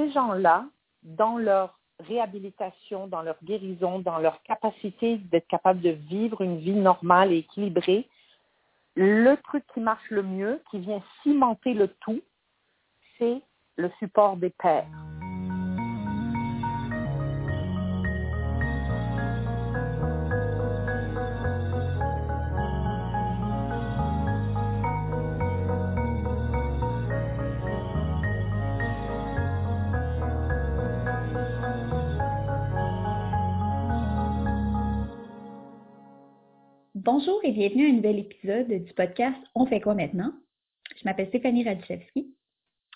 Ces gens-là, dans leur réhabilitation, dans leur guérison, dans leur capacité d'être capable de vivre une vie normale et équilibrée, le truc qui marche le mieux, qui vient cimenter le tout, c'est le support des pères. Bonjour et bienvenue à un nouvel épisode du podcast On fait quoi maintenant? Je m'appelle Stéphanie Radichevski.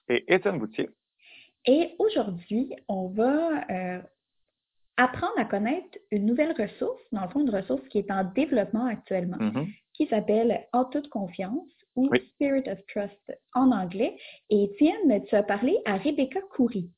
Et Étienne Boutier. Et aujourd'hui, on va euh, apprendre à connaître une nouvelle ressource, dans le fond, une ressource qui est en développement actuellement, Mhm. qui s'appelle En toute confiance ou Oui. Spirit of Trust en anglais. Et Étienne, tu as parlé à Rebecca Coury.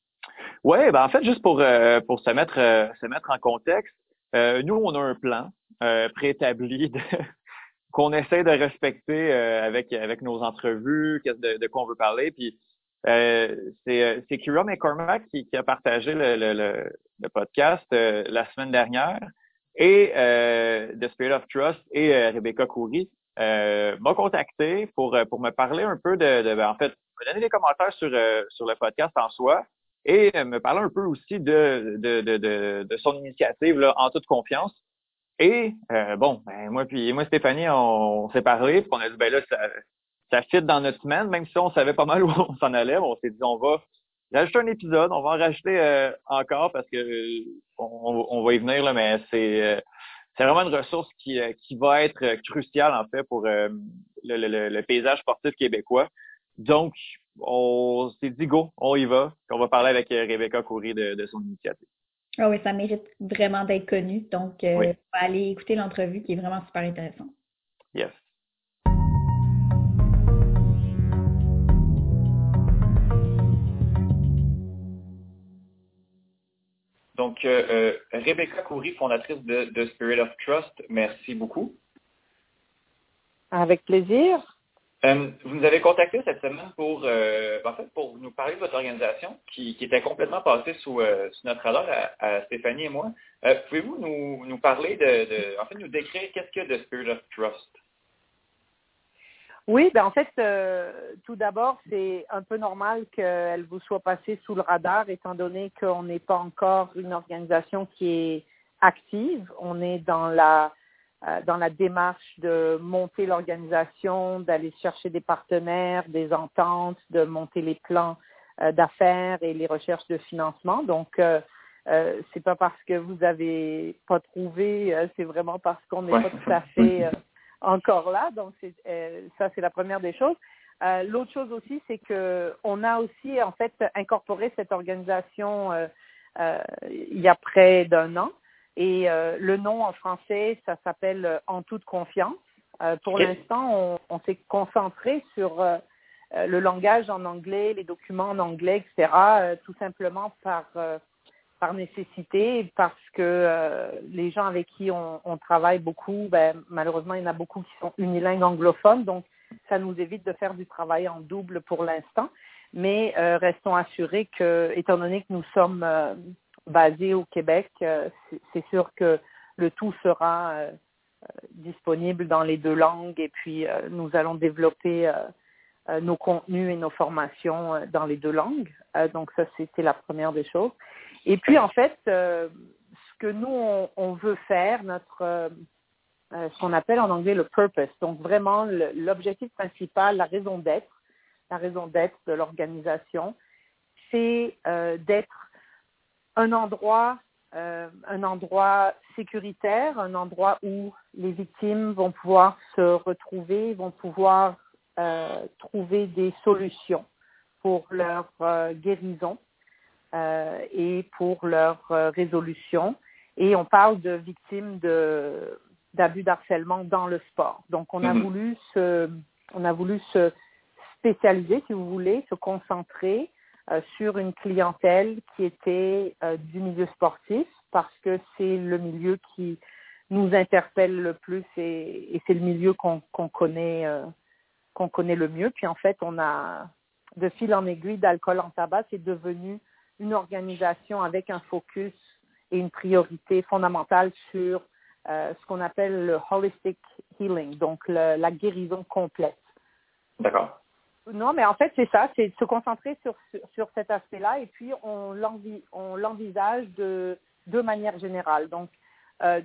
Oui, ben en fait, juste pour, euh, pour se, mettre, euh, se mettre en contexte, euh, nous, on a un plan euh, préétabli qu'on essaie de respecter euh, avec, avec nos entrevues, de, quoi on veut parler. Puis c'est Kira McCormack qui, qui a partagé le, podcast la semaine dernière et The Spirit of Trust et Rebecca Coury m'a contacté pour, pour me parler un peu de, de ben, en fait, me donner des commentaires sur, sur le podcast en soi et euh, me parler un peu aussi de, de, de, de, de son initiative là, en toute confiance. Et euh, bon, ben, moi puis moi Stéphanie, on, s'est parlé, puis on a dit ben là, ça, ça fit dans notre semaine, même si on savait pas mal où on s'en allait, on s'est dit on va rajouter un épisode, on va en rajouter euh, encore parce que euh, on, on va y venir là, mais c'est euh, c'est vraiment une ressource qui, qui va être cruciale en fait pour le, le- le paysage sportif québécois. Donc, on s'est dit go, on y va. Puis on va parler avec euh, Rebecca Coury de, de son initiative. Ah oui, ça mérite vraiment d'être connu. Donc, euh, Oui. on va aller écouter l'entrevue qui est vraiment super intéressante. Yes. Donc, euh, euh, Rebecca Coury, fondatrice de, de Spirit of Trust, merci beaucoup. Avec plaisir. Euh, vous nous avez contacté cette semaine pour, euh, en fait, pour nous parler de votre organisation qui, était complètement passée sous, euh, notre radar à, Stéphanie et moi. Pouvez-vous nous, parler de, de, en fait, nous décrire qu'est-ce que The Spirit of Trust? Oui, ben en fait, tout d'abord, c'est un peu normal qu'elle vous soit passée sous le radar, étant donné qu'on n'est pas encore une organisation qui est active. On est dans la dans la démarche de monter l'organisation, d'aller chercher des partenaires, des ententes, de monter les plans euh, d'affaires et les recherches de financement. Donc, euh, euh, c'est pas parce que vous avez pas trouvé, euh, c'est vraiment parce qu'on n'est Ouais. pas tout à fait euh, encore là. Donc, c'est, euh, ça, c'est la première des choses. Euh, l'autre chose aussi, c'est que on a aussi en fait incorporé cette organisation euh, euh, il y a près d'un an. Et euh, le nom en français, ça s'appelle euh, En toute confiance. Euh, pour l'instant, on, on s'est concentré sur euh, euh, le langage en anglais, les documents en anglais, etc. euh, tout simplement par euh, par nécessité, parce que euh, les gens avec qui on, on travaille beaucoup, ben, malheureusement, il y en a beaucoup qui sont unilingues anglophones, donc ça nous évite de faire du travail en double pour l'instant. Mais euh, restons assurés que, étant donné que nous sommes basés au Québec, euh, c'est- sûr que le tout sera euh, euh, disponible dans les deux langues et puis nous allons développer nos contenus et nos formations dans les deux langues. Donc ça, c'était la première des choses. Et puis en fait, ce que nous on, veut faire, notre ce qu'on appelle en anglais le purpose, donc vraiment l'objectif principal, la raison d'être, la raison d'être de l'organisation, c'est d'être un endroit, euh, un endroit sécuritaire, un endroit où les victimes vont pouvoir se retrouver, vont pouvoir euh, trouver des solutions pour leur euh, guérison, et pour leur résolution. Et on parle de victimes de d'abus d'harcèlement dans le sport. Donc, on a Mhm. voulu se, on a voulu se spécialiser, si vous voulez, se concentrer sur une clientèle qui était euh, du milieu sportif parce que c'est le milieu qui nous interpelle le plus et, et c'est le milieu qu'on qu'on connaît euh, qu'on connaît le mieux. Puis en fait, on a de fil en aiguille d'alcool en tabac, c'est devenu une organisation avec un focus et une priorité fondamentale sur euh, ce qu'on appelle le holistic healing, donc le- la guérison complète. D'accord. Non, mais en fait, c'est ça, c'est de se concentrer sur, sur, cet aspect-là et puis on l'envi- on l'envisage de deux manières générales. Donc, euh,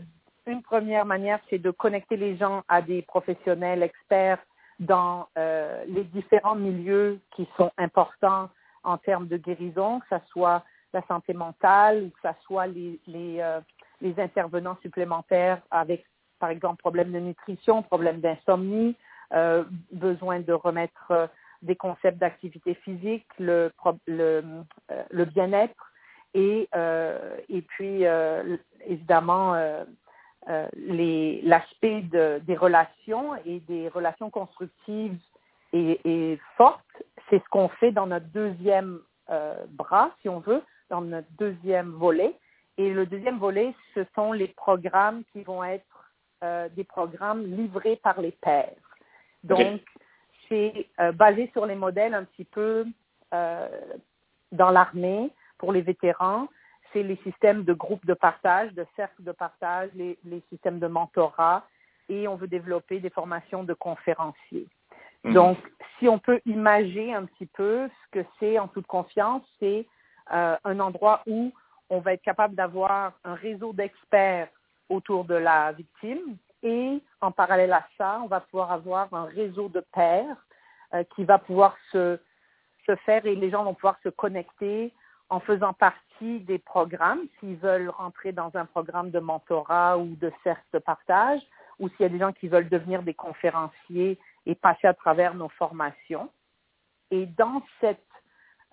une première manière, c'est de connecter les gens à des professionnels experts dans euh, les différents milieux qui sont importants en termes de guérison, que ce soit la santé mentale ou que ce soit les, les, euh, les intervenants supplémentaires avec, par exemple, problèmes de nutrition, problèmes d'insomnie, euh, besoin de remettre euh, des concepts d'activité physique, le, le, euh, le bien-être et, euh, et puis euh, évidemment euh, euh, les- l'aspect de- des relations et des relations constructives et, et fortes. C'est ce qu'on fait dans notre deuxième euh, bras, si on veut, dans notre deuxième volet. Et le deuxième volet, ce sont les programmes qui vont être euh, des programmes livrés par les pairs. Donc. C'est euh, basé sur les modèles un petit peu euh, dans l'armée pour les vétérans. C'est les systèmes de groupes de partage, de cercles de partage, les, les systèmes de mentorat et on veut développer des formations de conférenciers. Mhm. Donc, si on peut imager un petit peu ce que c'est en toute confiance, c'est euh, un endroit où on va être capable d'avoir un réseau d'experts autour de la victime et en parallèle à ça, on va pouvoir avoir un réseau de pairs euh, qui va pouvoir se, se faire et les gens vont pouvoir se connecter en faisant partie des programmes s'ils veulent rentrer dans un programme de mentorat ou de cercle de partage ou s'il y a des gens qui veulent devenir des conférenciers et passer à travers nos formations. Et dans cette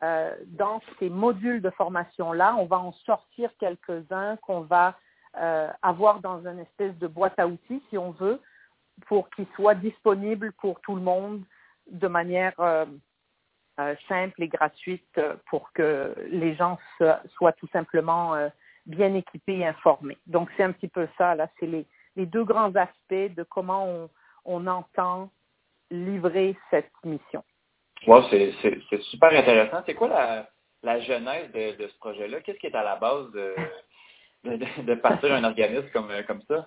euh, dans ces modules de formation-là, on va en sortir quelques-uns qu'on va euh, avoir dans une espèce de boîte à outils, si on veut, pour qu'ils soient disponibles pour tout le monde de manière euh, euh, simple et gratuite pour que les gens soient tout simplement bien équipés et informés. Donc, c'est un petit peu ça, là, c'est les, deux grands aspects de comment on, entend livrer cette mission. Wow, c'est super intéressant. C'est quoi la, la genèse de, de ce projet-là? Qu'est-ce qui est à la base de, de, partir un organisme comme, comme ça?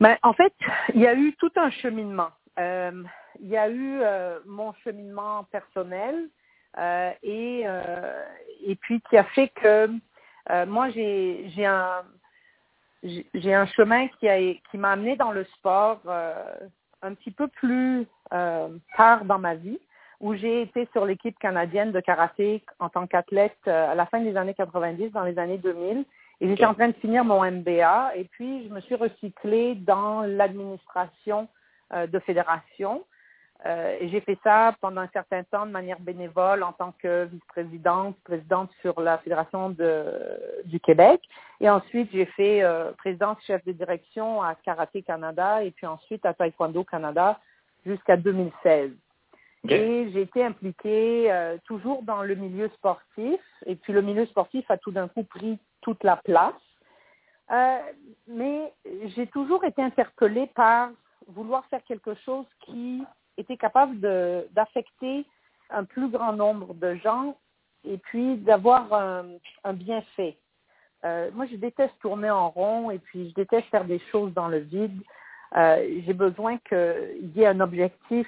Ben, en fait, il y a eu tout un cheminement. Euh, il y a eu euh, mon cheminement personnel euh, et, euh, et puis qui a fait que euh, moi, j'ai j'ai un, j'ai un chemin qui a qui m'a amené dans le sport euh, un petit peu plus euh, tard dans ma vie, où j'ai été sur l'équipe canadienne de karaté en tant qu'athlète euh, à la fin des années 90, dans les années 2000. Et j'étais en train de finir mon MBA et puis je me suis recyclée dans l'administration euh, de fédération. Euh, et j'ai fait ça pendant un certain temps de manière bénévole en tant que vice-présidente, présidente sur la Fédération de, du Québec. Et ensuite, j'ai fait euh, présidente chef de direction à Karaté Canada et puis ensuite à Taekwondo Canada jusqu'à 2016. OK. Et j'ai été impliquée euh, toujours dans le milieu sportif. Et puis le milieu sportif a tout d'un coup pris toute la place. Euh, mais j'ai toujours été interpellée par vouloir faire quelque chose qui était capable d'affecter un plus grand nombre de gens et puis d'avoir un, un bienfait. Euh, moi, je déteste tourner en rond et puis je déteste faire des choses dans le vide. Euh, j'ai besoin qu'il y ait un objectif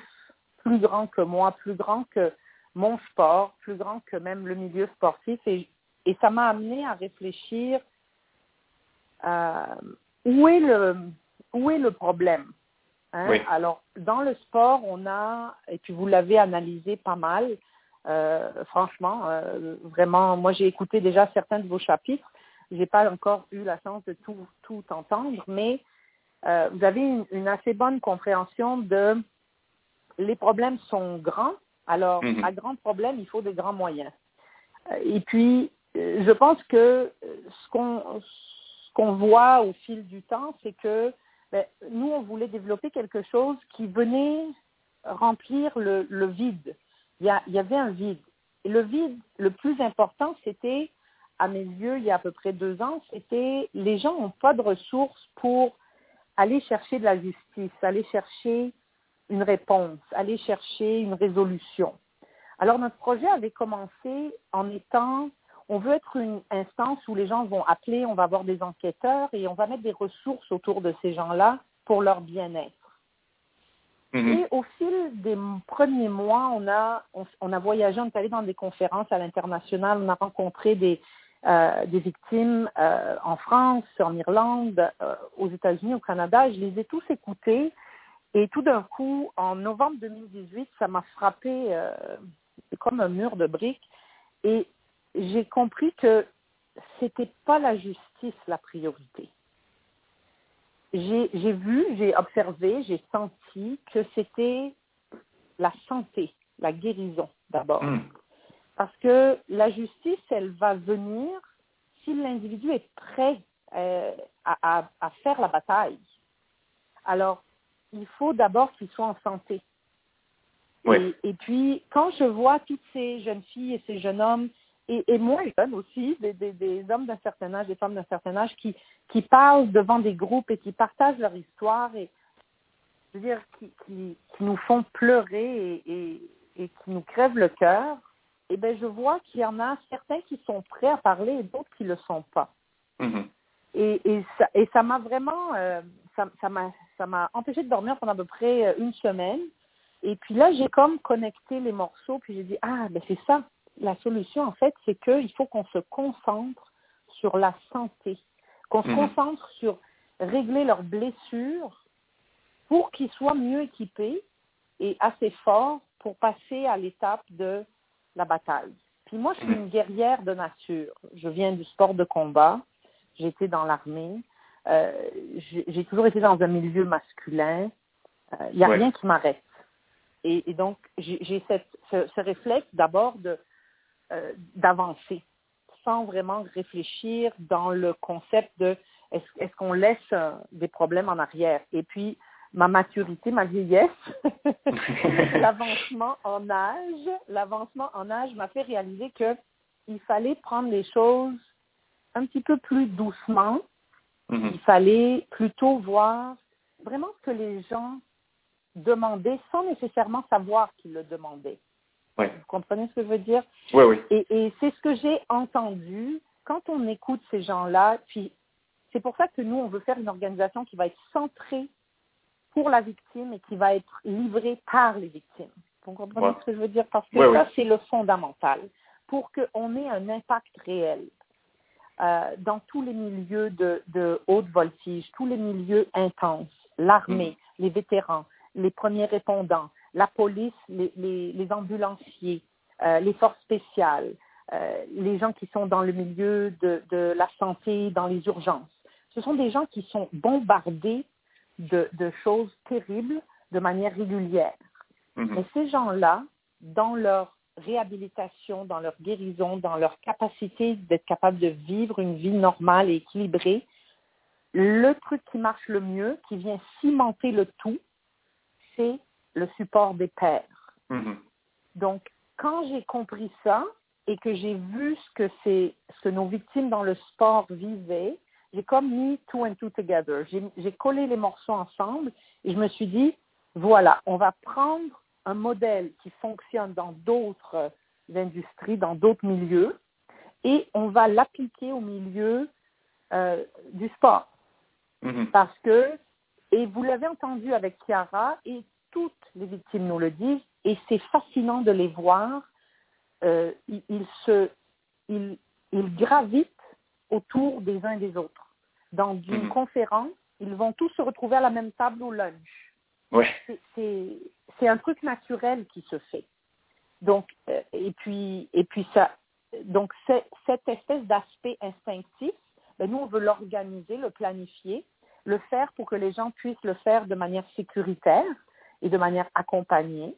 plus grand que moi, plus grand que mon sport, plus grand que même le milieu sportif. Et, et ça m'a amené à réfléchir euh, où est le où est le problème. hein? Oui. Alors dans le sport, on a et puis vous l'avez analysé pas mal. euh, franchement, euh, vraiment, moi j'ai écouté déjà certains de vos chapitres. J'ai pas encore eu la chance de tout tout entendre, mais euh, vous avez une, une assez bonne compréhension de les problèmes sont grands. Alors, Mhm. à grands problèmes, il faut des grands moyens. Et puis, je pense que ce qu'on ce qu'on voit au fil du temps, c'est que ben, nous, on voulait développer quelque chose qui venait remplir le, le vide. Il y, a, il y avait un vide. Et le vide, le plus important, c'était, à mes yeux, il y a à peu près deux ans, c'était les gens n'ont pas de ressources pour aller chercher de la justice, aller chercher une réponse, aller chercher une résolution. Alors notre projet avait commencé en étant, on veut être une instance où les gens vont appeler, on va avoir des enquêteurs et on va mettre des ressources autour de ces gens-là pour leur bien-être. Mm-hmm. Et au fil des premiers mois, on a, on, a voyagé, on est allé dans des conférences à l'international, on a rencontré des, euh, des victimes euh, en France, en Irlande, euh, aux États-Unis, au Canada. Je les ai tous écoutés. Et tout d'un coup, en novembre 2018, ça m'a frappé euh, comme un mur de briques. Et j'ai compris que c'était pas la justice la priorité j'ai vu, j'ai observé, j'ai senti que c'était la santé, la guérison d'abord. Hmm. Parce que la justice, elle va venir si l'individu est prêt euh, à, à, faire la bataille. Alors, il faut d'abord qu'il soit en santé. Oui. Et, et, puis, quand je vois toutes ces jeunes filles et ces jeunes hommes et, et moins jeunes aussi, des, des, des hommes d'un certain âge, des femmes d'un certain âge, qui, qui parlent devant des groupes et qui partagent leur histoire et, je veux dire, qui, qui, qui nous font pleurer et, et, qui nous crèvent le cœur, eh bien, je vois qu'il y en a certains qui sont prêts à parler et d'autres qui ne le sont pas. Mm-hmm. Et, et, ça, et ça m'a vraiment, euh, ça, m'a, ça m'a empêché de dormir pendant à peu près euh, une semaine. Et puis là, j'ai comme connecté les morceaux, puis j'ai dit, ah, ben c'est ça la solution, en fait, c'est qu'il faut qu'on se concentre sur la santé, qu'on se Mhm. concentre sur régler leurs blessures pour qu'ils soient mieux équipés et assez forts pour passer à l'étape de la bataille. Puis moi, je suis une guerrière de nature. Je viens du sport de combat. J'étais dans l'armée. Euh, j'ai toujours été dans un milieu masculin. Il n'y a Ouais. rien qui m'arrête. Et, et donc, j'ai ce, ce réflexe d'abord de euh, d'avancer sans vraiment réfléchir dans le concept de est-ce est-ce qu'on laisse euh, des problèmes en arrière. Et puis, ma maturité, ma vieillesse, l'avancement en âge, l'avancement en âge m'a fait réaliser que il fallait prendre les choses un petit peu plus doucement. Mhm. Il fallait plutôt voir vraiment ce que les gens demandaient sans nécessairement savoir qu'ils le demandaient. Oui, Vous comprenez ce que je veux dire? oui, oui. Et, et c'est ce que j'ai entendu quand on écoute ces gens-là. Puis c'est pour ça que nous, on veut faire une organisation qui va être centrée pour la victime et qui va être livrée par les victimes. Vous comprenez Ouais. ce que je veux dire? Parce que Ouais, ça, ouais. c'est le fondamental pour qu'on ait un impact réel euh, dans tous les milieux de, de haute voltige, tous les milieux intenses, l'armée, les vétérans, les premiers répondants, la police, les, les, les ambulanciers, euh, les forces spéciales, euh, les gens qui sont dans le milieu de, de la santé, dans les urgences. Ce sont des gens qui sont bombardés de, de choses terribles de manière régulière. Mhm. Mais ces gens-là, dans leur réhabilitation, dans leur guérison, dans leur capacité d'être capable de vivre une vie normale et équilibrée, le truc qui marche le mieux, qui vient cimenter le tout, c'est le support des pairs. Mhm. Donc, quand j'ai compris ça et que j'ai vu ce que c'est, ce que nos victimes dans le sport vivaient, j'ai comme mis two and two together. J'ai collé les morceaux ensemble et je me suis dit, voilà, on va prendre un modèle qui fonctionne dans d'autres euh, industries, dans d'autres milieux, et on va l'appliquer au milieu euh, du sport Mhm. parce que, et vous l'avez entendu avec Chiara, et toutes les victimes nous le disent, et c'est fascinant de les voir, euh, ils, ils se, ils, ils gravitent autour des uns des autres. Dans une Mhm. conférence, ils vont tous se retrouver à la même table au lunch. Ouais. C'est- C'est un truc naturel qui se fait. Donc, euh, et puis, et puis ça, donc cette espèce d'aspect instinctif, ben, nous on veut l'organiser, le planifier, le faire pour que les gens puissent le faire de manière sécuritaire et de manière accompagnée.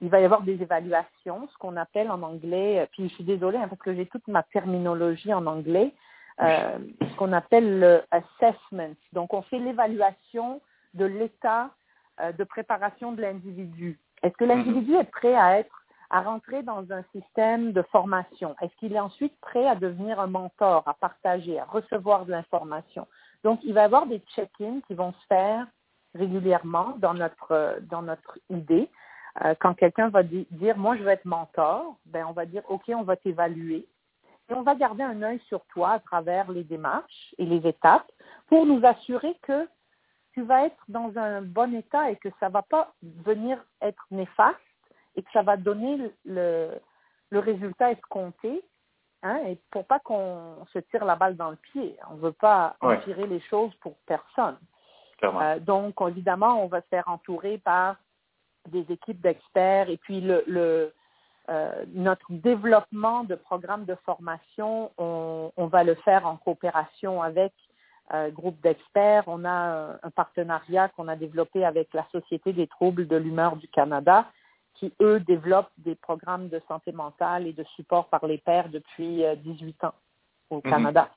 il va y avoir des évaluations, ce qu'on appelle en anglais, puis je suis désolée hein, parce que j'ai toute ma terminologie en anglais, euh, ce qu'on appelle le assessment. Donc, on fait l'évaluation de l'état euh, de préparation de l'individu. Est-ce que l'individu est prêt à être à rentrer dans un système de formation? Est-ce qu'il est ensuite prêt à devenir un mentor, à partager, à recevoir de l'information? Donc, il va y avoir des check-ins qui vont se faire régulièrement dans notre, dans notre idée. Euh, quand quelqu'un va dire, moi, je veux être mentor, ben, on va dire, OK, on va t'évaluer. Et on va garder un œil sur toi à travers les démarches et les étapes pour nous assurer que tu vas être dans un bon état et que ça ne va pas venir être néfaste et que ça va donner le, le résultat escompté. Hein, et pour pas qu'on se tire la balle dans le pied. On ne veut pas Ouais. tirer les choses pour personne. Euh, donc, évidemment, on va se faire entourer par des équipes d'experts et puis le, le euh, notre développement de programmes de formation, on, on va le faire en coopération avec un groupe d'experts. On a un, un partenariat qu'on a développé avec la Société des troubles de l'humeur du Canada, qui, eux, développent des programmes de santé mentale et de support par les pairs depuis euh, 18 ans au Mhm. Canada.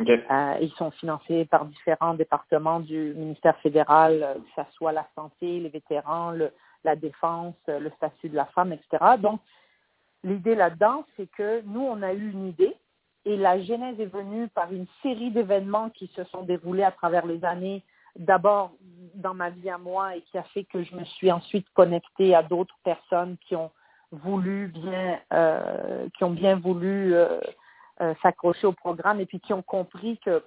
Euh, ils sont financés par différents départements du ministère fédéral, euh, que ce soit la santé, les vétérans, le, la défense, euh, le statut de la femme, etc. Donc, l'idée là-dedans, c'est que nous, on a eu une idée et la genèse est venue par une série d'événements qui se sont déroulés à travers les années, d'abord dans ma vie à moi et qui a fait que je me suis ensuite connectée à d'autres personnes qui ont voulu bien, euh, qui ont bien voulu euh, euh, s'accrocher au programme et puis qui ont compris que,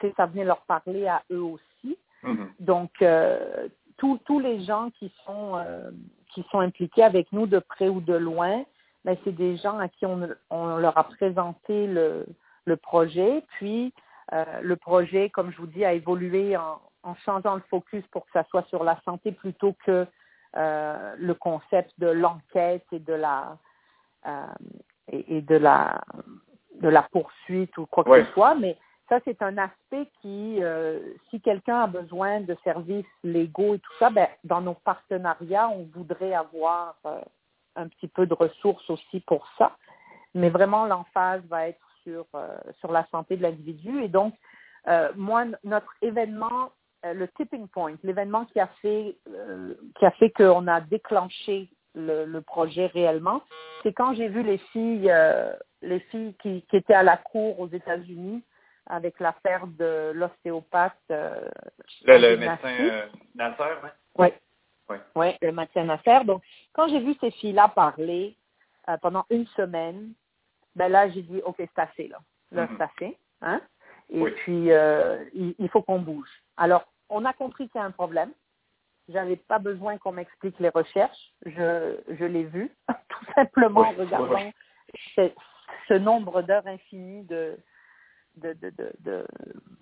que ça venait leur parler à eux aussi. Mhm. Donc, euh, tous les gens qui sont, euh, qui sont impliqués avec nous de près ou de loin, ben, c'est des gens à qui on, on leur a présenté le, le projet. Puis, euh, le projet, comme je vous dis, a évolué en, en changeant le focus pour que ça soit sur la santé plutôt que euh, le concept de l'enquête et de la euh, et, et de la de la poursuite ou quoi que Ouais. ce soit. Mais ça, c'est un aspect qui, si quelqu'un a besoin de services légaux et tout ça, ben, dans nos partenariats, on voudrait avoir un petit peu de ressources aussi pour ça. Mais vraiment, l'emphase va être sur, euh, sur la santé de l'individu. Et donc, euh, moi, notre événement, euh, le tipping point, l'événement qui a fait qui a fait qu'on a déclenché le, le projet réellement, c'est quand j'ai vu les filles, les filles qui, qui étaient à la cour aux États-Unis avec l'affaire de l'ostéopathe. Le, le médecin Nasser, ouais. Oui. Ouais. Le matin à faire. Donc, quand j'ai vu ces filles-là parler euh, pendant une semaine, ben là, j'ai dit, OK, c'est assez, là. Là, Mhm. c'est assez. Hein? Et Oui. puis, euh, il, il faut qu'on bouge. Alors, on a compris qu'il y a un problème. J'avais pas besoin qu'on m'explique les recherches. Je, je l'ai vu, tout simplement en Oui, regardant oui, ce, ce nombre d'heures infinies de, de, de, de, de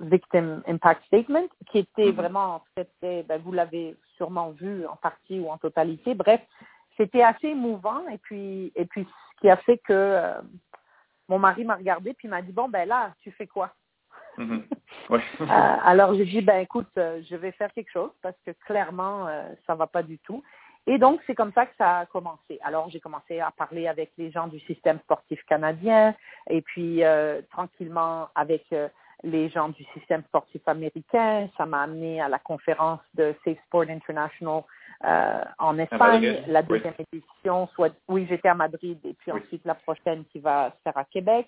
Victim Impact Statement, qui était Mhm. vraiment, en fait, c'était, ben, vous l'avez sûrement vu en partie ou en totalité. Bref, c'était assez émouvant. Et puis, et puis ce qui a fait que euh, mon mari m'a regardé puis m'a dit, bon, ben là, tu fais quoi? Mhm. Ouais. Euh, alors j'ai dit ben écoute, euh, je vais faire quelque chose parce que clairement euh, ça va pas du tout. Et donc c'est comme ça que ça a commencé. Alors j'ai commencé à parler avec les gens du système sportif canadien et puis euh, tranquillement avec euh, les gens du système sportif américain. Ça m'a amené à la conférence de Safe Sport International euh, en Espagne, la oui. deuxième édition. Soit oui j'étais à Madrid et puis Oui. ensuite la prochaine qui va se faire à Québec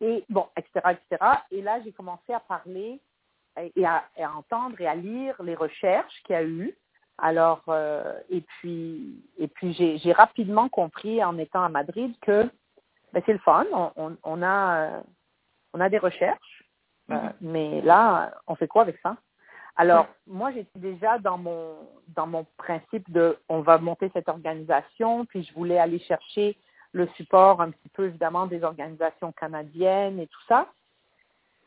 et bon, etc., etc. Et là, j'ai commencé à parler et et à, et à entendre et à lire les recherches qu'il y a eu. Alors, euh, et puis, et puis j'ai j'ai rapidement compris en étant à Madrid que ben, c'est le fun. On, on, on a, euh, on a des recherches, euh, Mhm. mais là, on fait quoi avec ça? Alors, moi, j'étais déjà dans mon dans mon principe de, on va monter cette organisation, puis je voulais aller chercher le support un petit peu évidemment des organisations canadiennes et tout ça.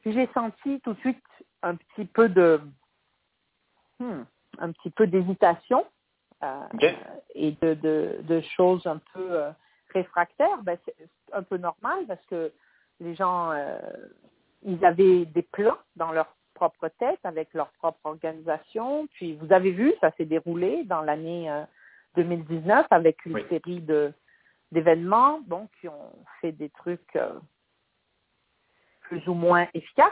Puis j'ai senti tout de suite un petit peu de hmm, un petit peu d'hésitation euh, et de, de, de choses un peu euh, réfractaires. Ben, c'est un peu normal parce que les gens euh, ils avaient des plans dans leur propre tête avec leur propre organisation. Puis vous avez vu, ça s'est déroulé dans l'année euh, 2019 avec une série de d'événements, bon, qui ont fait des trucs plus ou moins efficaces.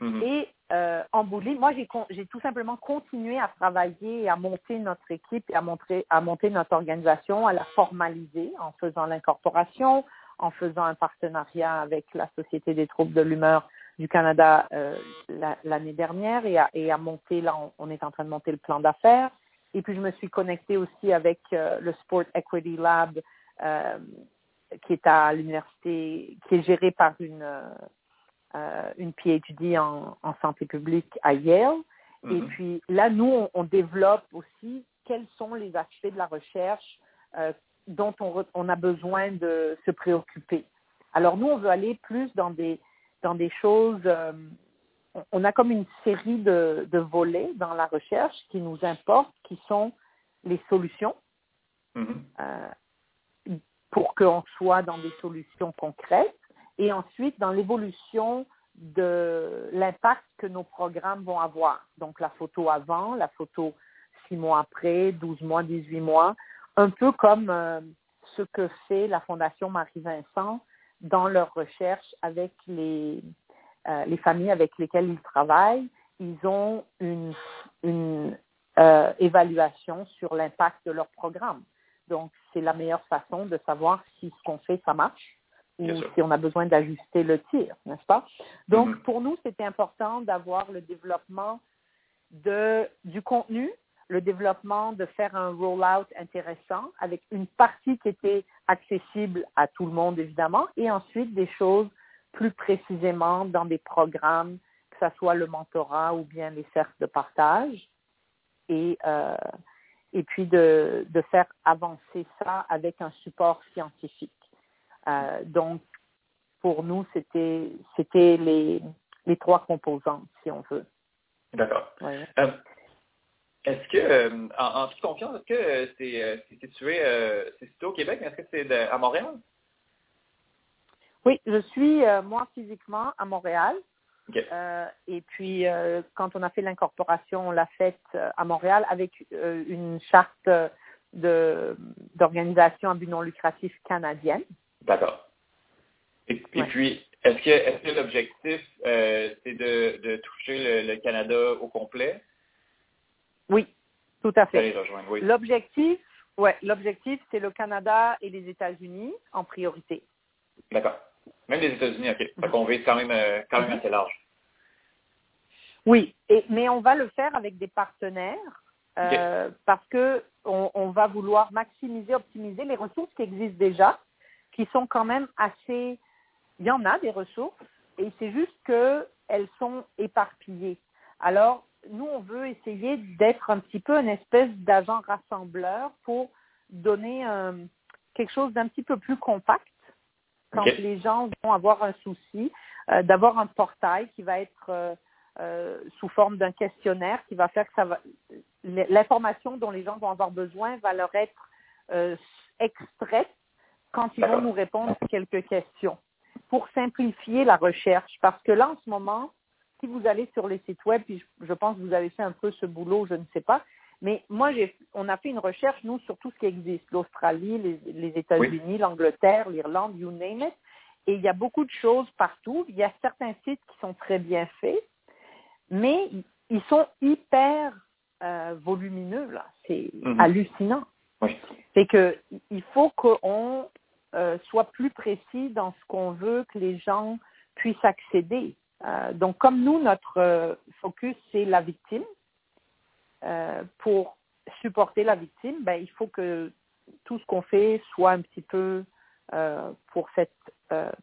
Mhm. Et euh, en Boulie, moi, j'ai, tout simplement continué à travailler à monter notre équipe et à, montrer, à monter notre organisation, à la formaliser en faisant l'incorporation, en faisant un partenariat avec la Société des troubles de l'humeur du Canada euh, la, l'année dernière et à, et à monter, là, on, on, est en train de monter le plan d'affaires. Et puis, je me suis connectée aussi avec euh, le Sport Equity Lab euh, qui est à l'université, qui est géré par une, euh, une PhD en, en, santé publique à Yale. Mm -hmm. Et puis là, nous, on, on, développe aussi quels sont les aspects de la recherche euh, dont on, on, a besoin de se préoccuper. Alors nous, on veut aller plus dans des, dans des choses, euh, on a comme une série de, de, volets dans la recherche qui nous importent, qui sont les solutions, mm -hmm. pour qu'on soit dans des solutions concrètes, et ensuite dans l'évolution de l'impact que nos programmes vont avoir. Donc la photo avant, la photo six mois après, 12 mois, 18 mois, un peu comme euh, ce que fait la Fondation Marie-Vincent dans leur recherche avec les, euh, les familles avec lesquelles ils travaillent. Ils ont une, une euh, évaluation sur l'impact de leur programme. Donc, c'est la meilleure façon de savoir si ce qu'on fait, ça marche ou si on a besoin d'ajuster le tir, n'est-ce pas? Donc, mm -hmm. pour nous, c'était important d'avoir le développement de, du contenu, le développement de faire un roll-out intéressant avec une partie qui était accessible à tout le monde, évidemment, et ensuite des choses plus précisément dans des programmes, que ce soit le mentorat ou bien les cercles de partage, et, euh, et puis de, de faire avancer ça avec un support scientifique. Euh, donc, pour nous, c'était c'était les, les trois composantes, si on veut. D'accord. Ouais. Euh, est-ce que, euh, en, en, toute confiance, est-ce que c'est situé, c'est situé au Québec, mais est-ce que c'est à Montréal? Oui, je suis, moi, physiquement à Montréal. Okay. et puis, quand on a fait l'incorporation, on l'a faite à Montréal avec une charte de d'organisation à but non lucratif canadienne. D'accord. Et, et ouais. puis, est-ce que, est que l'objectif, euh, c'est de, de, toucher le, le, Canada au complet? Oui, tout à fait. Oui. L'objectif, ouais, l'objectif, c'est le Canada et les États-Unis en priorité. D'accord. Même les États-Unis, OK. Donc, on vise quand même, euh, quand même assez large. Oui, et, mais on va le faire avec des partenaires euh, okay. parce que on, on va vouloir maximiser, optimiser les ressources qui existent déjà qui sont quand même assez... Il y en a des ressources, et c'est juste qu'elles sont éparpillées. Alors, nous, on veut essayer d'être un petit peu une espèce d'agent rassembleur pour donner un, quelque chose d'un petit peu plus compact quand okay. les gens vont avoir un souci, euh, d'avoir un portail qui va être euh, euh, sous forme d'un questionnaire qui va faire que ça va l'information dont les gens vont avoir besoin va leur être euh, extraite quand ils vont nous répondre à quelques questions pour simplifier la recherche. Parce que là, en ce moment, si vous allez sur les sites web, puis je, pense que vous avez fait un peu ce boulot, je ne sais pas, mais moi, j'ai, on a fait une recherche, nous, sur tout ce qui existe, l'Australie, les, les États-Unis, oui. l'Angleterre, l'Irlande, you name it. Et il y a beaucoup de choses partout. Il y a certains sites qui sont très bien faits, mais ils sont hyper euh, volumineux, là. C'est Mhm. hallucinant. Oui. C'est que il faut qu'on euh, soit plus précis dans ce qu'on veut que les gens puissent accéder. Euh, donc, comme nous, notre euh, focus, c'est la victime, euh, pour supporter la victime, ben, il faut que tout ce qu'on fait soit un petit peu pour cette,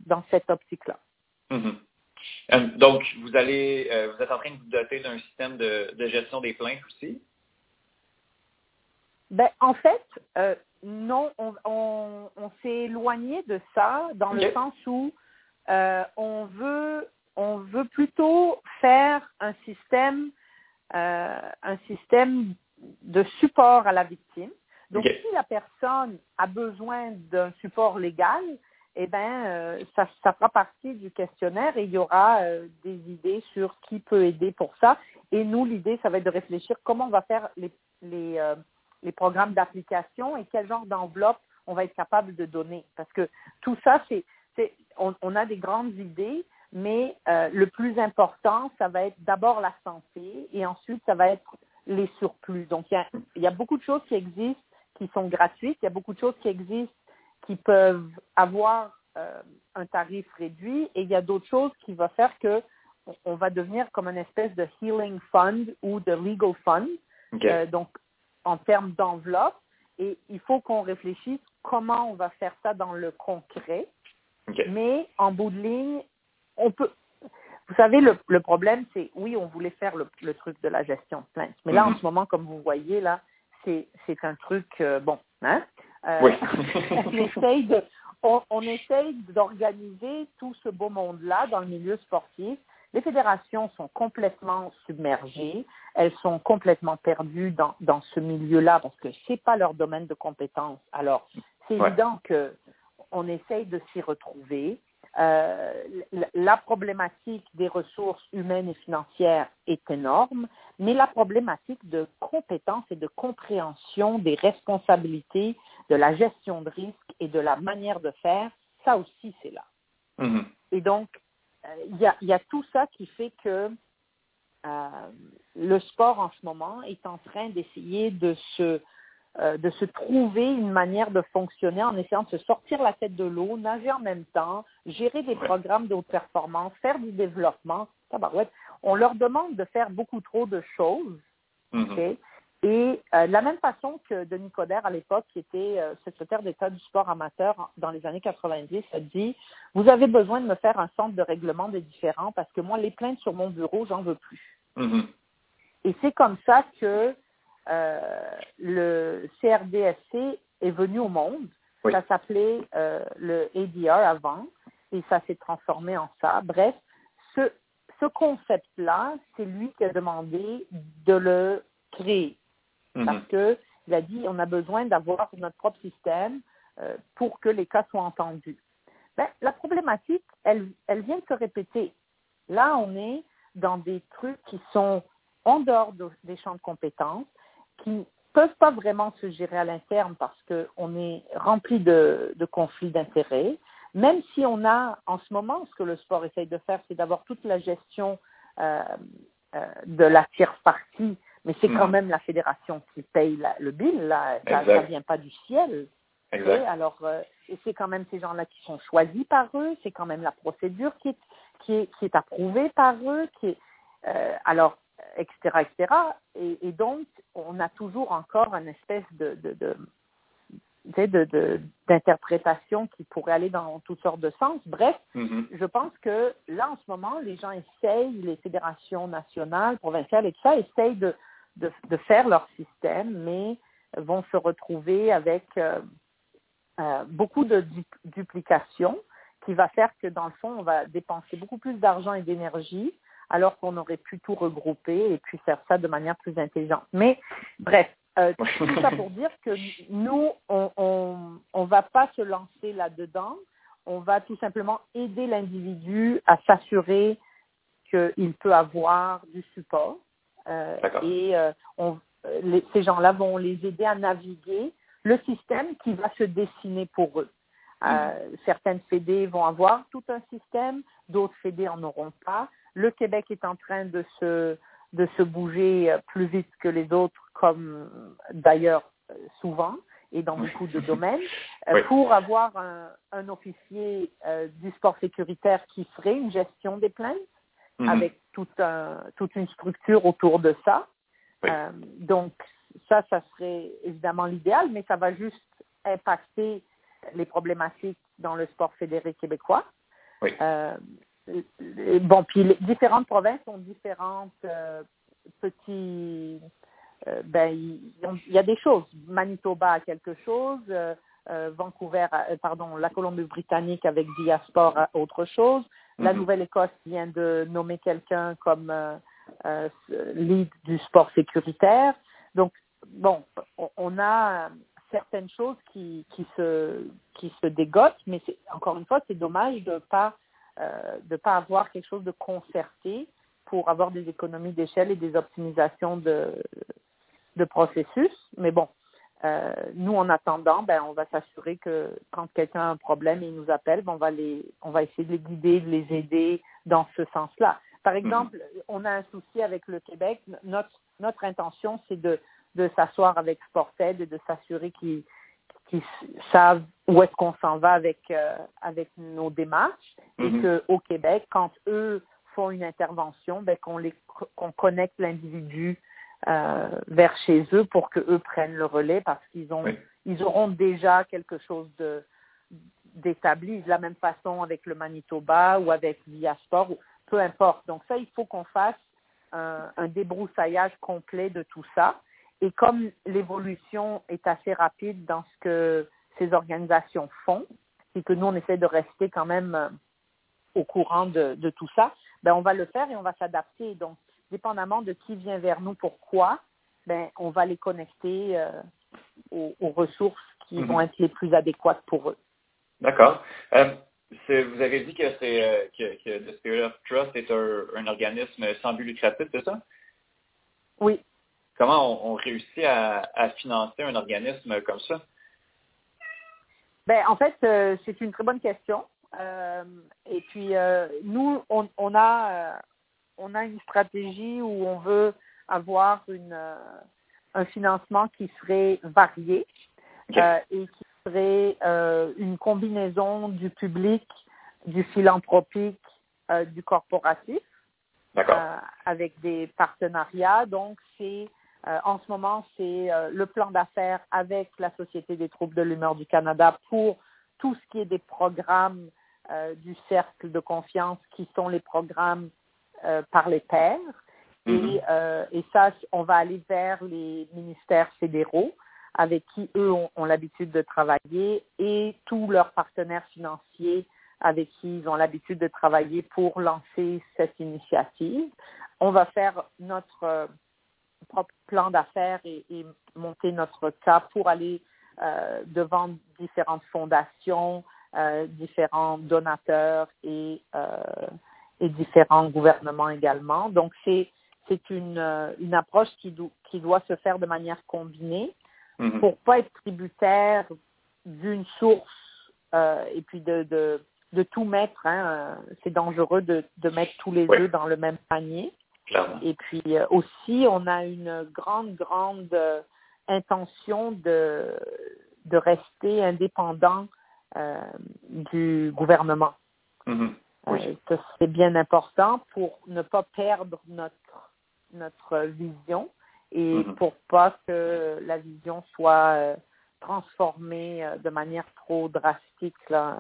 dans cette optique-là. Mhm. Euh, donc, vous allez, euh, vous êtes en train de vous doter d'un système de, de gestion des plaintes aussi? Ben, en fait, euh, non, on, on, on s'est éloigné de ça dans le sens où euh, on veut on veut plutôt faire un système euh, un système de support à la victime. Donc, si la personne a besoin d'un support légal, eh ben, euh, ça, ça fera partie du questionnaire et il y aura euh, des idées sur qui peut aider pour ça. Et nous, l'idée, ça va être de réfléchir comment on va faire les, les, les programmes d'application et quel genre d'enveloppe on va être capable de donner. Parce que tout ça, c'est, on, on, a des grandes idées, mais euh, le plus important, ça va être d'abord la santé et ensuite, ça va être les surplus. Donc, il y a, y a beaucoup de choses qui existent qui sont gratuites, il y a beaucoup de choses qui existent qui peuvent avoir euh, un tarif réduit et il y a d'autres choses qui vont faire que on va devenir comme une espèce de healing fund ou de legal fund. Okay. Euh, donc, en termes d'enveloppe, et il faut qu'on réfléchisse comment on va faire ça dans le concret. Okay. Mais en bout de ligne, on peut. Vous savez, le, le problème, c'est oui, on voulait faire le, le, truc de la gestion de plainte. Mais là, Mhm. en ce moment, comme vous voyez, là, c'est c'est un truc euh, bon. Hein? Euh, Oui. on essaye de, on, on essaye d'organiser tout ce beau monde-là dans le milieu sportif. Les fédérations sont complètement submergées, elles sont complètement perdues dans, dans ce milieu-là parce que c'est pas leur domaine de compétence. Alors, c'est Ouais. évident que on essaye de s'y retrouver. Euh, la, problématique des ressources humaines et financières est énorme, mais la problématique de compétence et de compréhension des responsabilités, de la gestion de risque et de la manière de faire, ça aussi c'est là. Mhm. Et donc, il y, a, y a tout ça qui fait que euh, le sport en ce moment est en train d'essayer de se, euh, de se trouver une manière de fonctionner en essayant de se sortir la tête de l'eau, nager en même temps, gérer des Ouais. programmes de haute performance, faire du développement. Tabarouette. On leur demande de faire beaucoup trop de choses. Mhm. OK? Et euh, de la même façon que Denis Coderre, à l'époque, qui était euh, secrétaire d'État du sport amateur dans les années 90, a dit Vous avez besoin de me faire un centre de règlement des différends parce que moi, les plaintes sur mon bureau, j'en veux plus. Mhm. Et c'est comme ça que euh, le CRDSC est venu au monde. Oui. Ça s'appelait euh, le ADR avant et ça s'est transformé en ça. Bref, ce, ce concept-là, c'est lui qui a demandé de le créer Mhm. parce que il a dit on a besoin d'avoir notre propre système euh, pour que les cas soient entendus. Ben, la problématique, elle, elle vient de se répéter. Là, on est dans des trucs qui sont en dehors de- des champs de compétences, qui peuvent pas vraiment se gérer à l'interne parce qu'on est rempli de, de conflits d'intérêts. Même si on a, en ce moment, ce que le sport essaye de faire, c'est d'avoir toute la gestion euh, euh, de la tierce partie, mais c'est quand Mhm. même la fédération qui paye la- le bill, là. Ça, ça vient pas du ciel. Exact. Alors, euh, c'est quand même ces gens-là qui sont choisis par eux, c'est quand même la procédure qui est, qui est, qui est approuvée par eux, qui est, euh, alors, etc., etc. Et, et donc, on a toujours encore une espèce de, d'interprétation qui pourrait aller dans toutes sortes de sens. Bref, Mhm. je pense que là, en ce moment, les gens essayent, les fédérations nationales, provinciales et tout ça, essayent de, de, de faire leur système, mais vont se retrouver avec euh, euh, beaucoup de du- duplication qui va faire que, dans le fond, on va dépenser beaucoup plus d'argent et d'énergie alors qu'on aurait pu tout regrouper et puis faire ça de manière plus intelligente. Mais bref, euh, tout ça pour dire que nous, on on, on va pas se lancer là-dedans. On va tout simplement aider l'individu à s'assurer qu'il peut avoir du support. Euh, et euh, on, euh, les- ces gens-là vont les aider à naviguer le système qui va se dessiner pour eux. Euh, certaines fédés vont avoir tout un système, d'autres fédés en auront pas. Le Québec est en train de se de se bouger plus vite que les autres, comme d'ailleurs souvent et dans beaucoup de domaines, Oui. pour avoir un, un officier euh, du sport sécuritaire qui ferait une gestion des plaintes Mhm. avec tout un, toute une structure autour de ça. Oui. Euh, donc, ça, ça serait évidemment l'idéal, mais ça va juste impacter les problématiques dans le sport fédéré québécois. Oui. Euh, bon, puis les différentes provinces ont différentes euh, petits. ben, il y a des choses. Manitoba a quelque chose. Vancouver, pardon, la Colombie-Britannique avec Diaspora a autre chose. La Mhm. Nouvelle-Écosse vient de nommer quelqu'un comme euh, euh, lead du sport sécuritaire. Donc, bon, on, a euh, certaines choses qui, qui se qui se dégotent, mais c'est encore une fois, c'est dommage de pas euh, de pas avoir quelque chose de concerté pour avoir des économies d'échelle et des optimisations de de processus. Mais bon, Euh, nous, en attendant, ben, on va s'assurer que quand quelqu'un a un problème et il nous appelle, ben, on va les, on va essayer de les guider, de les aider dans ce sens-là. Par Mhm. exemple, on a un souci avec le Québec. Notre, notre intention, c'est de, de s'asseoir avec Sported et de s'assurer qu'ils savent où est-ce qu'on s'en va avec, euh, avec nos démarches et Mhm. qu'au Québec, quand eux font une intervention, ben, qu'on les qu'on connecte l'individu euh, vers chez eux pour que eux prennent le relais parce qu'ils ont Oui. ils auront déjà quelque chose de d'établi de la même façon avec le Manitoba ou avec Viasport ou peu importe. Donc ça, il faut qu'on fasse un, un débroussaillage complet de tout ça. Et comme l'évolution est assez rapide dans ce que ces organisations font, et que nous, on essaie de rester quand même euh, au courant de, de tout ça, ben, on va le faire et on va s'adapter. Donc, dépendamment de qui vient vers nous, pourquoi, ben, on va les connecter euh, aux, aux ressources qui Mhm. vont être les plus adéquates pour eux. D'accord. Euh, vous avez dit que c'est euh, que, que The Spirit of Trust est un, un organisme sans but lucratif, c'est ça? Oui. Comment on, on réussit à, à financer un organisme comme ça? Ben, en fait, euh, c'est une très bonne question. Et puis, nous, on, on a, on a une stratégie où on veut avoir une, euh, un financement qui serait varié euh, et qui serait euh, une combinaison du public, du philanthropique, euh, du corporatif avec des partenariats. Donc, c'est en ce moment, c'est le plan d'affaires avec la Société des troubles de l'humeur du Canada pour tout ce qui est des programmes du cercle de confiance qui sont les programmes euh, par les pairs. Mhm. Et, euh, et ça, on va aller vers les ministères fédéraux avec qui eux ont, ont l'habitude de travailler et tous leurs partenaires financiers avec qui ils ont l'habitude de travailler pour lancer cette initiative. On va faire notre euh, propre plan d'affaires et, et monter notre cas pour aller euh, devant différentes fondations, euh, différents donateurs et, et différents gouvernements également. Donc, c'est c'est une, euh, une approche qui, do- qui doit se faire de manière combinée Mhm. pour pas être tributaire d'une source euh, et puis de, de, de tout mettre. Hein, c'est dangereux de, de mettre tous les œufs dans le même panier. Clairement. Et puis euh, aussi, on a une grande, grande euh, intention de, de rester indépendant du gouvernement. Mhm. Oui. Euh, ça, c'est bien important pour ne pas perdre notre notre vision et Mhm. pour pas que la vision soit euh, transformée euh, de manière trop drastique là.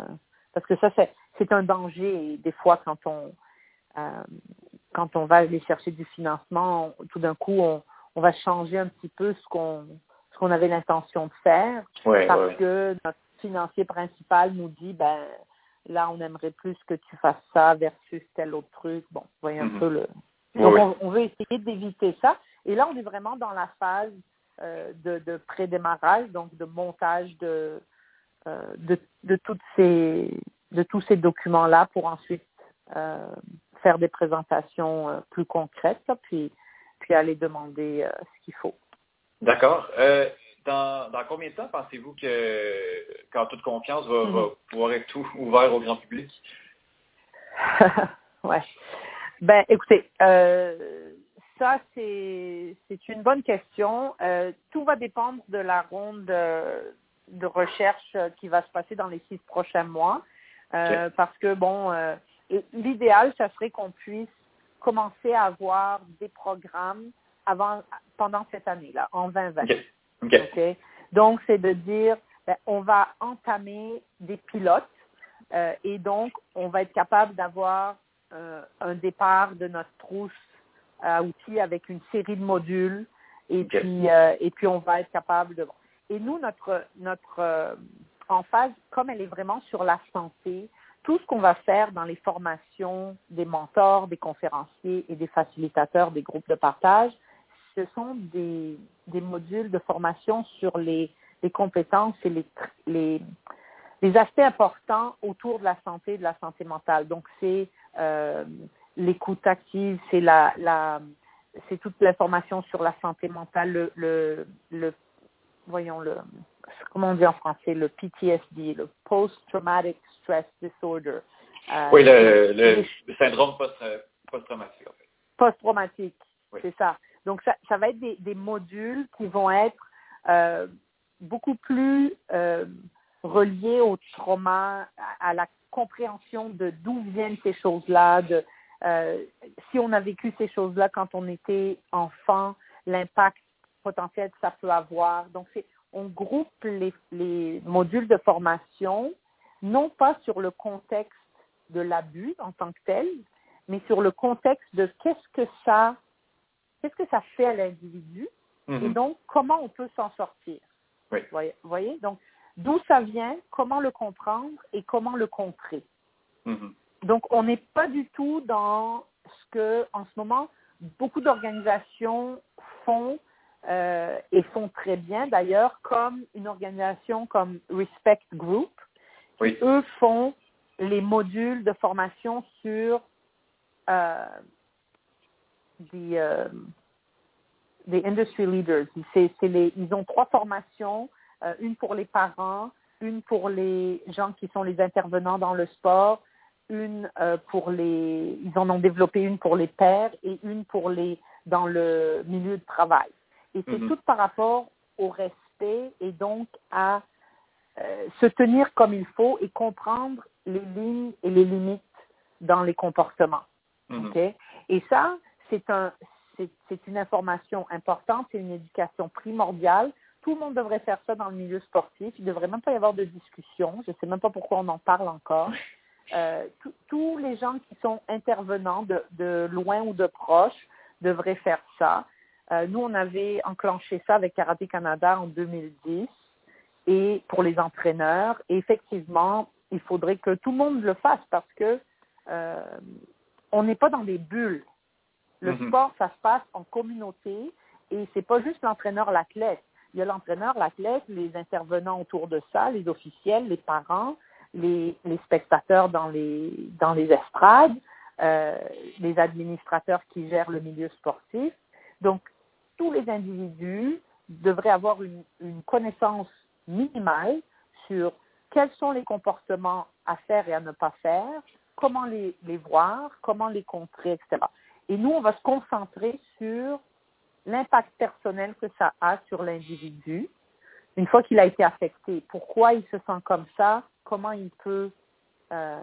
Parce que ça c'est c'est un danger et des fois quand on euh, quand on va aller chercher du financement, on- tout d'un coup on, on va changer un petit peu ce qu'on ce qu'on avait l'intention de faire Ouais, parce que notre financier principal nous dit ben là on aimerait plus que tu fasses ça versus tel autre truc. Bon, vous voyez un Mhm. peu le. Donc oui. on, on veut essayer d'éviter ça. Et là on est vraiment dans la phase euh, de, de pré-démarrage, donc de montage de, euh, de de toutes ces de tous ces documents là pour ensuite euh, faire des présentations plus concrètes, là, puis puis aller demander ce qu'il faut. D'accord. Dans, dans combien de temps pensez-vous que, qu'en toute confiance, va, Mhm. va pouvoir être tout ouvert au grand public? ouais. Ben, écoutez, euh, ça c'est c'est une bonne question. Euh, tout va dépendre de la ronde de, recherche euh, qui va se passer dans les six prochains mois, Euh, parce que bon, l'idéal, ça serait qu'on puisse commencer à avoir des programmes avant pendant cette année-là, en 2020. OK. OK. OK? Donc, c'est de dire, ben, on va entamer des pilotes euh, et donc, on va être capable d'avoir euh, un départ de notre trousse à outils avec une série de modules et puis euh, et puis on va être capable de et nous notre notre euh, en phase comme elle est vraiment sur la santé tout ce qu'on va faire dans les formations des mentors des conférenciers et des facilitateurs des groupes de partage ce sont des des modules de formation sur les les compétences et les les les aspects importants autour de la santé et de la santé mentale. Donc, c'est euh, l'écoute active, c'est la, la c'est toute l'information sur la santé mentale, le, le, le voyons le, comment on dit en français, le PTSD, le Post-Traumatic Stress Disorder. Euh, oui, le, le, syndrome post-traumatique. En fait. Post-traumatique, c'est ça. Donc, ça, va être des, modules qui vont être euh, beaucoup plus euh, reliés au trauma, à, la compréhension de d'où viennent ces choses-là, de euh, si on a vécu ces choses-là quand on était enfant, l'impact potentiel que ça peut avoir. Donc, on groupe les modules de formation non pas sur le contexte de l'abus en tant que tel, mais sur le contexte de qu'est-ce que ça qu'est-ce que ça fait à l'individu Mhm. et donc comment on peut s'en sortir? Oui. Vous voyez? Donc, d'où ça vient, comment le comprendre et comment le contrer. Mhm. Donc, on n'est pas du tout dans ce que, en ce moment, beaucoup d'organisations font euh, et font très bien d'ailleurs, comme une organisation comme Respect Group, Oui. qui, eux font les modules de formation sur euh, des, euh, des industry leaders. C'est, c'est les, ils ont trois formations, euh, une pour les parents, une pour les gens qui sont les intervenants dans le sport, une euh, pour les, ils en ont développé une pour les pères et une pour les dans le milieu de travail. Et c'est Mhm. tout par rapport au respect et donc à se tenir comme il faut et comprendre les lignes et les limites dans les comportements. Mhm. OK? Et ça, c'est un, c'est, c'est une information importante, c'est une éducation primordiale. Tout le monde devrait faire ça dans le milieu sportif. Il ne devrait même pas y avoir de discussion. Je ne sais même pas pourquoi on en parle encore. Euh, tous- tous les gens qui sont intervenants de, de loin ou de proche devraient faire ça. Euh, nous, on avait enclenché ça avec Karaté Canada en 2010 et pour les entraîneurs. Et effectivement, il faudrait que tout le monde le fasse parce que euh, on n'est pas dans des bulles. Le Mhm. sport, ça se passe en communauté et c'est pas juste l'entraîneur, l'athlète. Il y a l'entraîneur, l'athlète, les intervenants autour de ça, les officiels, les parents, les, les spectateurs dans les dans les estrades, euh, les administrateurs qui gèrent le milieu sportif. Donc, tous les individus devraient avoir une, une connaissance minimale sur quels sont les comportements à faire et à ne pas faire, comment les, les voir, comment les contrer, etc. Et nous, on va se concentrer sur l'impact personnel que ça a sur l'individu une fois qu'il a été affecté. Pourquoi il se sent comme ça Comment il peut euh,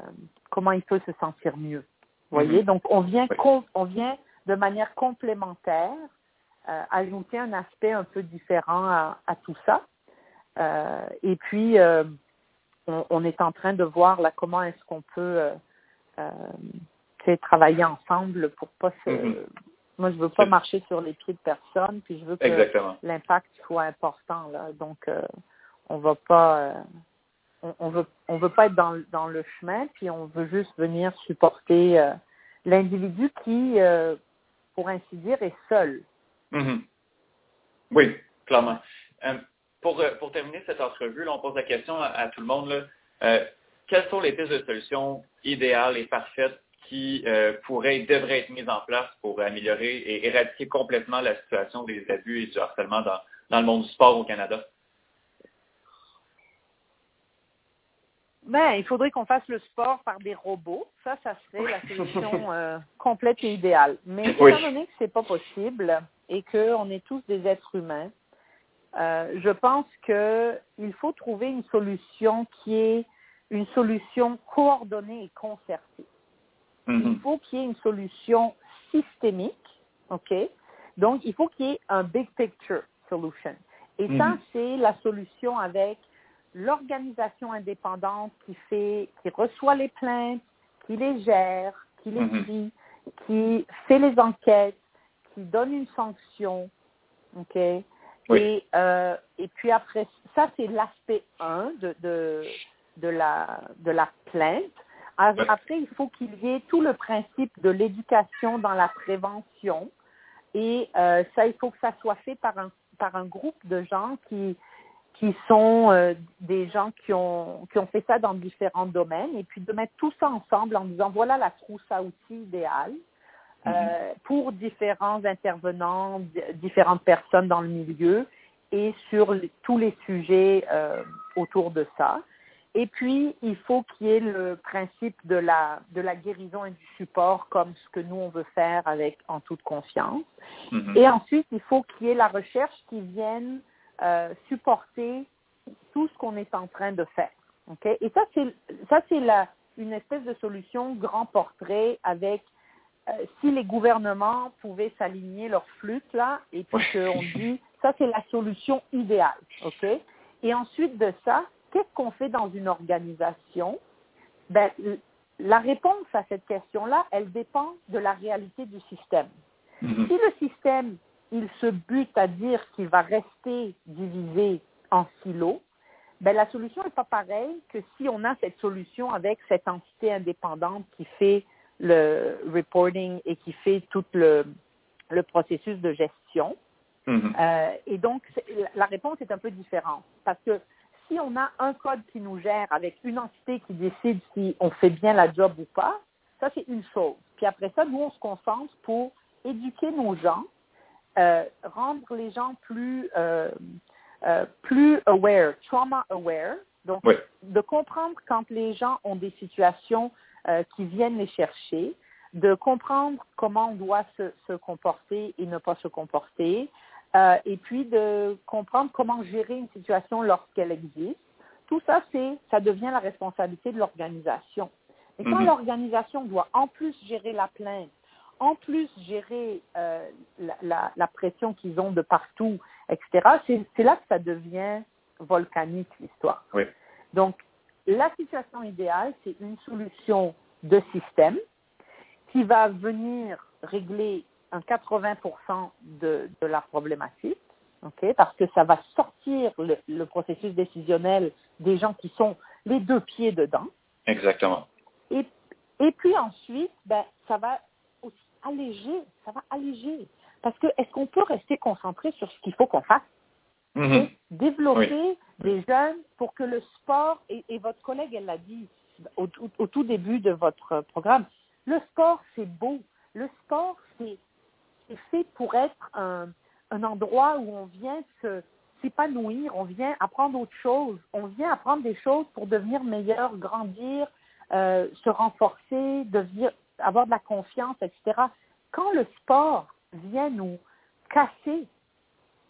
comment il peut se sentir mieux Vous voyez? Mhm. Donc on vient Oui. on vient de manière complémentaire euh, ajouter un aspect un peu différent à, à tout ça. Euh, et puis euh, on, on est en train de voir là comment est-ce qu'on peut sais, travailler ensemble pour pas se Mhm. moi je veux pas C'est- marcher sur les pieds de personne puis je veux que Exactement. l'impact soit important là donc euh, on va pas euh, on, on veut on veut pas être dans le- dans le chemin puis on veut juste venir supporter euh, l'individu qui pour ainsi dire est seul Mhm. Oui, clairement. Pour, pour terminer cette entrevue, là, on pose la question à, à tout le monde. Là, quelles sont les pistes de solutions idéales et parfaites qui euh, pourraient et devraient être mises en place pour améliorer et éradiquer complètement la situation des abus et du harcèlement dans, dans le monde du sport au Canada? Ben, il faudrait qu'on fasse le sport par des robots. Ça, ça serait la solution euh, complète et idéale. Mais étant donné que c'est pas possible et qu'on est tous des êtres humains, euh, je pense que il faut trouver une solution qui est une solution coordonnée et concertée. Il Mhm. faut qu'il y ait une solution systémique, OK? Donc, il faut qu'il y ait un big picture solution. Et ça, Mhm. c'est la solution avec l'organisation indépendante qui fait, qui reçoit les plaintes, qui les gère, qui les Mhm. trie, qui fait les enquêtes, qui donne une sanction, OK? Oui. Et, euh, et puis après, ça, c'est l'aspect 1 de, de, de, la, de la plainte. Ouais. Après, il faut qu'il y ait tout le principe de l'éducation dans la prévention. Et euh, ça, il faut que ça soit fait par un, par un groupe de gens qui, qui sont euh, des gens qui ont, qui ont fait ça dans différents domaines. Et puis de mettre tout ça ensemble en disant, voilà la trousse à outils idéale euh, pour différents intervenants, di- différentes personnes dans le milieu. et sur tous les sujets euh, autour de ça. Et puis, il faut qu'il y ait le principe de la, de la guérison et du support comme ce que nous, on veut faire avec en toute confiance. Mhm. Et ensuite, il faut qu'il y ait la recherche qui vienne euh, supporter tout ce qu'on est en train de faire. OK? Et ça, c'est ça, c'est la, une espèce de solution grand portrait avec euh, si les gouvernements pouvaient s'aligner leur flûte là, et puis qu'on dit ça c'est la solution idéale, ok? Et ensuite de ça, qu'est-ce qu'on fait dans une organisation? Ben la réponse à cette question-là, elle dépend de la réalité du système. Mhm. Si le système il se bute à dire qu'il va rester divisé en silos, ben la solution n'est pas pareille que si on a cette solution avec cette entité indépendante qui fait le reporting et qui fait tout le, le processus de gestion. Mhm. Euh, et donc, la réponse est un peu différente. Parce que si on a un code qui nous gère avec une entité qui décide si on fait bien la job ou pas, ça c'est une chose. Puis après ça, nous, on se concentre pour éduquer nos gens, euh, rendre les gens plus, euh, euh, plus aware, trauma aware. Donc, Oui. de comprendre quand les gens ont des situations euh, qui viennent les chercher, de comprendre comment on doit se, se comporter et ne pas se comporter, euh, et puis de comprendre comment gérer une situation lorsqu'elle existe. Tout ça, c'est, ça devient la responsabilité de l'organisation. Et quand Mhm. l'organisation doit en plus gérer la plainte, en plus gérer euh, la, la- la pression qu'ils ont de partout, etc., c'est, c'est là que ça devient volcanique l'histoire. Oui. Donc, la situation idéale, c'est une solution de système qui va venir régler un 80% de, de la problématique, ok, parce que ça va sortir le, le processus décisionnel des gens qui sont les deux pieds dedans. Exactement. Et, et puis ensuite, ben, ça va aussi alléger, ça va alléger. Parce que est-ce qu'on peut rester concentré sur ce qu'il faut qu'on fasse? Mhm. et développer des jeunes pour que le sport, et, et votre collègue, elle l'a dit au tout début de votre programme, le sport, c'est beau. Le sport, c'est c'est fait pour être un, un endroit où on vient se s'épanouir, on vient apprendre autre chose, on vient apprendre des choses pour devenir meilleur, grandir, euh, se renforcer, devenir, avoir de la confiance, etc. Quand le sport vient nous casser,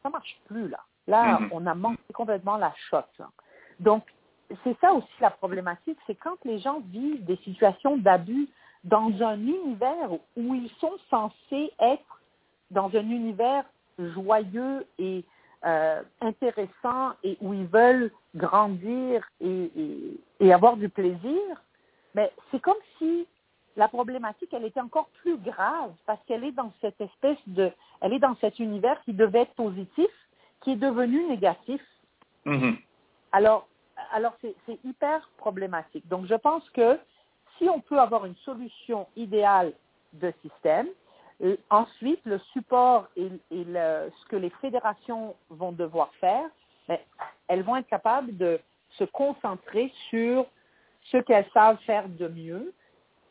ça marche plus là. Là, Mhm. on a manqué complètement la shot. là. Donc, c'est ça aussi la problématique, c'est quand les gens vivent des situations d'abus dans un univers où ils sont censés être dans un univers joyeux et euh, intéressant et où ils veulent grandir et, et- et avoir du plaisir, mais c'est comme si la problématique, elle était encore plus grave parce qu'elle est dans cette espèce de, elle est dans cet univers qui devait être positif, qui est devenu négatif. Mhm. Alors, alors c'est c'est hyper problématique. Donc, je pense que si on peut avoir une solution idéale de système, et ensuite le support et, et le- ce que les fédérations vont devoir faire, ben, elles vont être capables de se concentrer sur ce qu'elles savent faire de mieux,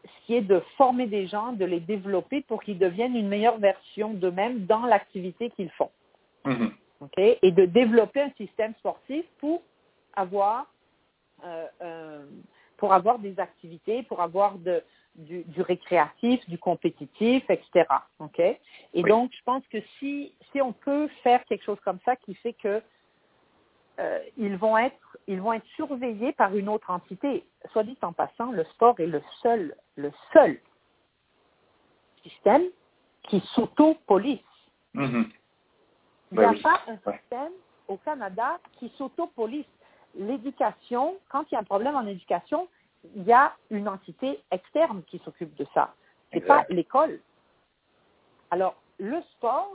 ce qui est de former des gens, de les développer pour qu'ils deviennent une meilleure version d'eux-mêmes dans l'activité qu'ils font. Mhm. OK? Et de développer un système sportif pour avoir, euh, euh, pour avoir des activités, pour avoir de, du, du récréatif, du compétitif, etc. OK? Et Oui. donc, je pense que si, si on peut faire quelque chose comme ça qui fait que euh, ils vont être ils vont être surveillés par une autre entité. Soit dit en passant, le sport est le seul le seul système qui s'auto-police. Mhm. Il n'y a Ben oui. pas un Ouais. système au Canada qui s'auto-police. L'éducation, quand il y a un problème en éducation, il y a une entité externe qui s'occupe de ça. C'est Exact. pas l'école. Alors, le sport,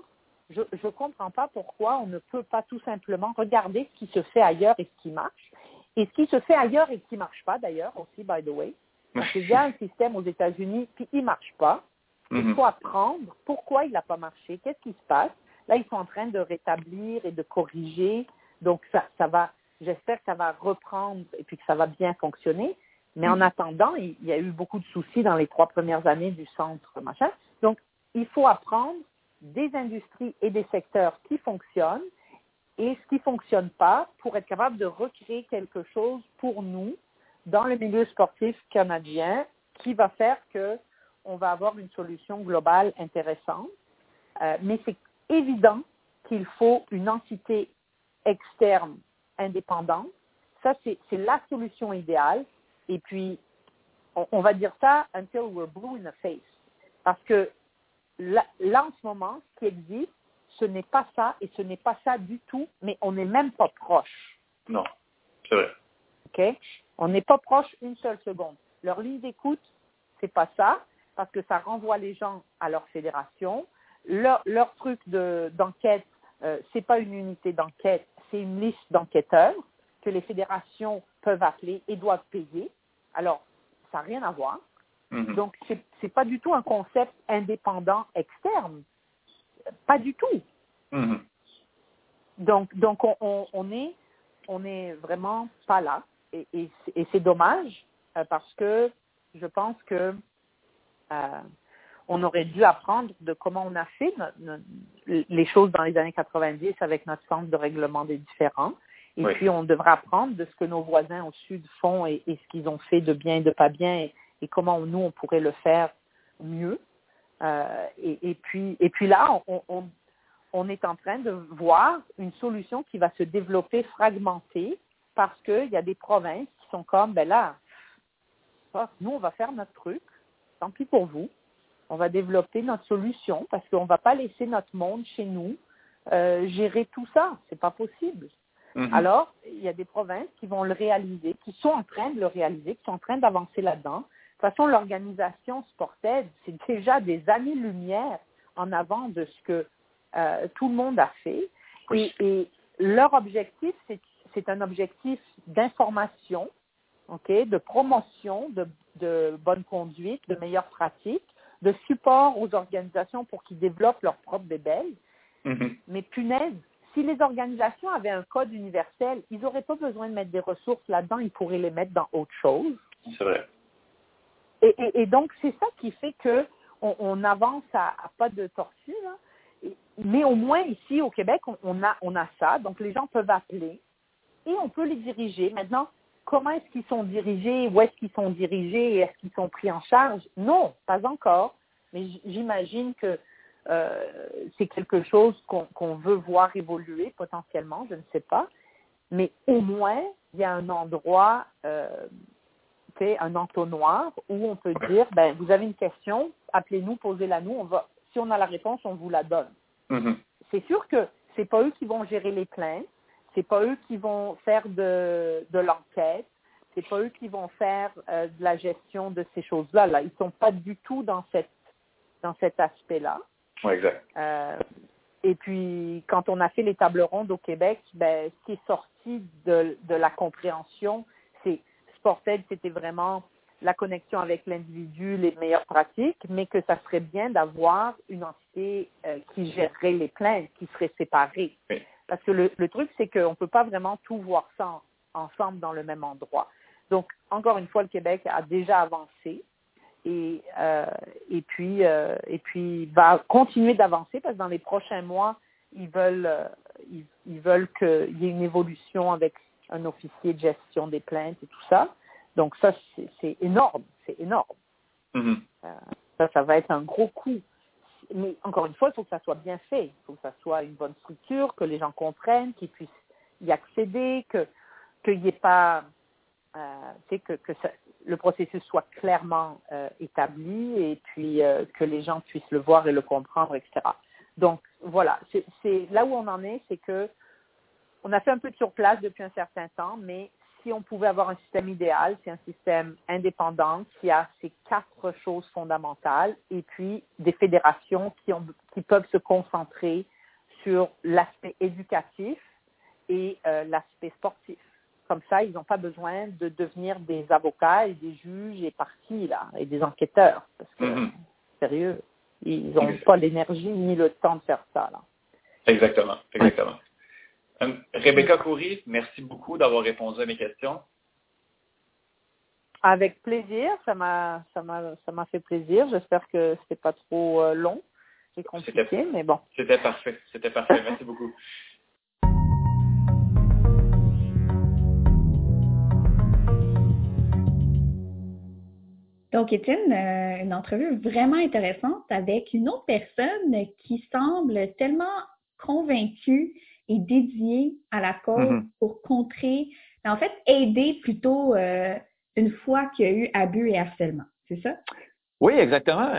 je ne comprends pas pourquoi on ne peut pas tout simplement regarder ce qui se fait ailleurs et ce qui marche. Et ce qui se fait ailleurs et ce qui ne marche pas, d'ailleurs, aussi, by the way. Parce qu'il y a un système aux États-Unis, il ne marche pas. Il Mhm. faut apprendre pourquoi il n'a pas marché, qu'est-ce qui se passe. Là, ils sont en train de rétablir et de corriger. Donc, ça, ça va, j'espère que ça va reprendre et puis que ça va bien fonctionner. Mais en Mhm. attendant, il, il y a eu beaucoup de soucis dans les trois premières années du centre, machin. Donc, il faut apprendre des industries et des secteurs qui fonctionnent et ce qui ne fonctionne pas pour être capable de recréer quelque chose pour nous dans le milieu sportif canadien qui va faire que on va avoir une solution globale intéressante. Euh, mais c'est évident qu'il faut une entité externe indépendante. Ça, c'est la solution idéale. Et puis, on, on, va dire ça until we're blue in the face. Parce que là, là en ce moment, ce qui existe, ce n'est pas ça et ce n'est pas ça du tout, mais on n'est même pas proche. Non, c'est vrai. OK? On n'est pas proche une seule seconde. Leur ligne d'écoute, c'est pas ça, parce que ça renvoie les gens à leur fédération. Leur, leur truc d'enquête, euh, c'est pas une unité d'enquête, c'est une liste d'enquêteurs que les fédérations peuvent appeler et doivent payer. Alors, ça n'a rien à voir. -hmm. Donc, c'est n'est pas du tout un concept indépendant externe. Pas du tout. -hmm. Donc, donc on, on, on, est, on est vraiment pas là. Et, et, et c'est dommage euh, parce que je pense que euh, on aurait dû apprendre de comment on a fait no, no, les choses dans les années 90 avec notre centre de règlement des différends. Et oui. puis, on devrait apprendre de ce que nos voisins au sud font et, et ce qu'ils ont fait de bien et de pas bien et, et comment nous, on pourrait le faire mieux. Euh, et, et, puis, et puis là, on, on, on, est en train de voir une solution qui va se développer fragmentée parce qu'il y a des provinces qui sont comme, ben là, nous, on va faire notre truc, tant pis pour vous. On va développer notre solution parce qu'on ne va pas laisser notre monde chez nous euh, gérer tout ça. C'est pas possible. -hmm. Alors, il y a des provinces qui vont le réaliser, qui sont en train de le réaliser, qui sont en train d'avancer là-dedans. De toute façon, l'organisation Sported, c'est déjà des années-lumière en avant de ce que euh, tout le monde a fait. Oui. Et, et, leur objectif, c'est un objectif d'information, ok, de promotion, de, de, bonne conduite, de meilleures pratiques, de support aux organisations pour qu'ils développent leur propre bébelle. Mm -hmm. Mais punaise, si les organisations avaient un code universel, ils n'auraient pas besoin de mettre des ressources là-dedans, ils pourraient les mettre dans autre chose. C'est vrai. Et, et, et donc, c'est ça qui fait que on, on avance à, à, pas de tortue. Là. Mais au moins ici au Québec, on, on, a, on a ça. Donc, les gens peuvent appeler et on peut les diriger. Maintenant, comment est-ce qu'ils sont dirigés, où est-ce qu'ils sont dirigés? Et est-ce qu'ils sont pris en charge? Non, pas encore. Mais j'imagine que euh, c'est quelque chose qu'on qu veut voir évoluer potentiellement, je ne sais pas. Mais au moins, il y a un endroit, euh, un entonnoir où on peut dire, ben, vous avez une question, appelez-nous, posez-la nous, on va, si on a la réponse, on vous la donne. Mm -hmm. C'est sûr que c'est pas eux qui vont gérer les plaintes, c'est pas eux qui vont faire de, de l'enquête, c'est pas eux qui vont faire euh, de la gestion de ces choses-là. Là, ils sont pas du tout dans cette dans cet aspect-là. Oui, exact. Euh, et puis, quand on a fait les tables rondes au Québec, ben, ce qui est sorti de, de la compréhension, c'est Sported, c'était vraiment la connexion avec l'individu, les meilleures pratiques, mais que ça serait bien d'avoir une entité euh, qui gérerait les plaintes, qui serait séparée. Oui. Parce que le, le truc, c'est qu'on ne peut pas vraiment tout voir ça en, ensemble dans le même endroit. Donc, encore une fois, le Québec a déjà avancé et, euh, et, puis, euh, et puis va continuer d'avancer parce que dans les prochains mois, ils veulent, euh, ils, ils, veulent qu'il y ait une évolution avec un officier de gestion des plaintes et tout ça. Donc ça, c'est énorme, c'est énorme. Mm -hmm. ça, ça va être un gros coup. Mais encore une fois, il faut que ça soit bien fait. Il faut que ça soit une bonne structure, que les gens comprennent, qu'ils puissent y accéder, que qu'il n'y ait pas euh, que, le processus soit clairement euh, établi et puis euh, que les gens puissent le voir et le comprendre, etc. Donc voilà, c'est là où on en est, c'est que on a fait un peu de sur place depuis un certain temps, mais si on pouvait avoir un système idéal, c'est un système indépendant qui a ces quatre choses fondamentales et puis des fédérations qui, ont, qui peuvent se concentrer sur l'aspect éducatif et euh, l'aspect sportif. Comme ça, ils n'ont pas besoin de devenir des avocats et des juges et partis, là, et des enquêteurs. Parce que, mm -hmm. sérieux, ils n'ont pas l'énergie ni le temps de faire ça, là. Exactement, exactement. Um, Rebecca Coury, merci beaucoup d'avoir répondu à mes questions. Avec plaisir, ça m'a ça m'a ça m'a fait plaisir. J'espère que c'était pas trop euh, long et compliqué, mais bon. C'était parfait, c'était parfait. Merci beaucoup. Donc, Étienne, euh, une entrevue vraiment intéressante avec une autre personne qui semble tellement convaincue et dédiée à la cause mm-hmm. pour contrer, en fait, aider plutôt euh, une fois qu'il y a eu abus et harcèlement. C'est ça? Oui, exactement.